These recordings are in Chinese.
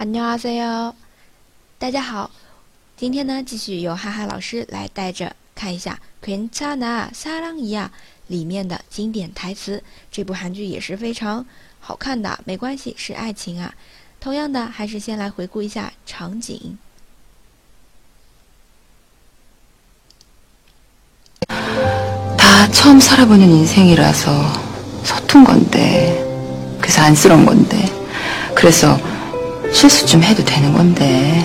안녕하세요，大家好。今天呢，继续由哈哈老师来带着看一下《괜찮아사랑이야》里面的经典台词。这部韩剧也是非常好看的，没关系，是爱情啊。同样的，还是先来回顾一下场景。다처음살아보는인생이라서서툰건데그래서안쓰러운건데그래서 실수 좀 해도 되는 건데.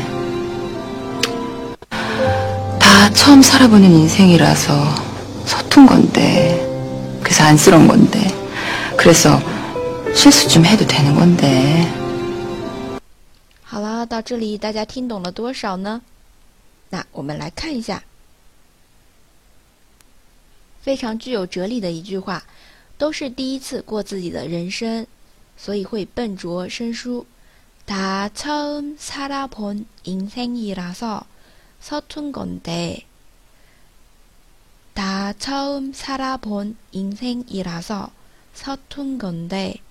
다 처음 살아보는 인생이라서 서툰 건데 그래서 안쓰러운 건데 그래서 실수 좀 해도 되는 건데.好了，到这里大家听懂了多少呢？那我们来看一下，非常具有哲理的一句话，都是第一次过自己的人生，所以会笨拙生疏。 다처음살아본인생이라서서툰건데다처음살아본인생이라서서툰건데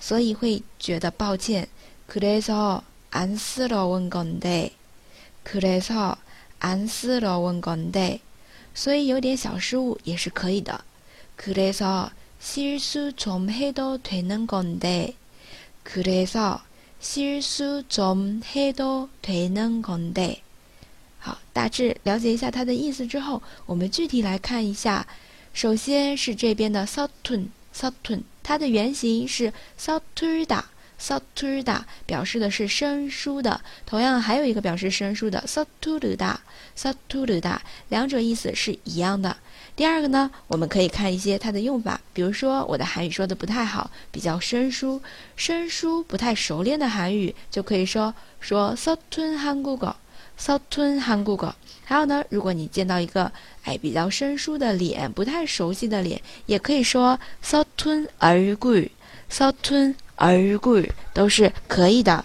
所以会觉得抱歉。그래서안쓰러운건데그래서안쓰러운건 데， 所以有点小失误也是可以的。그래서실수좀해도되는건 데， 그래서 실수 좀 해도 되는 건 데。 好，大致了解一下它的意思之后，我们具体来看一下。首先是这边的서툰서툰它的原型是서툴다 서툴 s a t u r d a 表示的是生疏的，同样还有一个表示生疏的 s a t u r d a s a t u r d a 两者意思是一样的。第二个呢，我们可以看一些它的用法，比如说我的韩语说的不太好，比较生疏，生疏不太熟练的韩语就可以说说 s a t u n h a n g u g o s a t u n h a n g u g o 还有呢，如果你见到一个哎比较生疏的脸，不太熟悉的脸，也可以说 s a t u n a r g u s a t u n 툰얼굴都是可以的。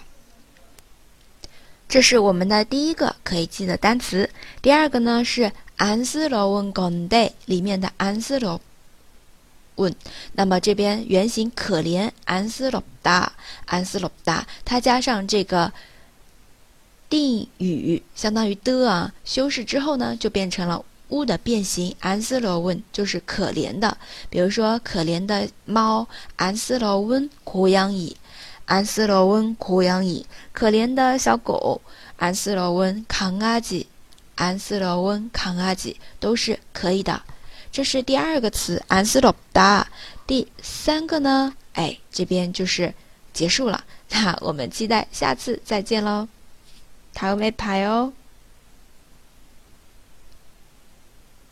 这是我们的第一个可以记的单词。第二个呢是안쓰러운건데里面的안쓰러 운， 那么这边原型可怜안쓰럽다안쓰럽다它加上这个定语，相当于的啊，修饰之后呢，就变成了 物的变形 a n 罗温 l 就是可怜的，比如说可怜的猫 a n s e l o w n 苦养伊 a n s e n 苦养伊，可怜的小狗 a n s e l n 扛阿吉 a n s e l n 扛阿吉，都是可以的。这是第二个词 a n s e。第三个呢，哎，这边就是结束了。那我们期待下次再见喽，다음没봐哦。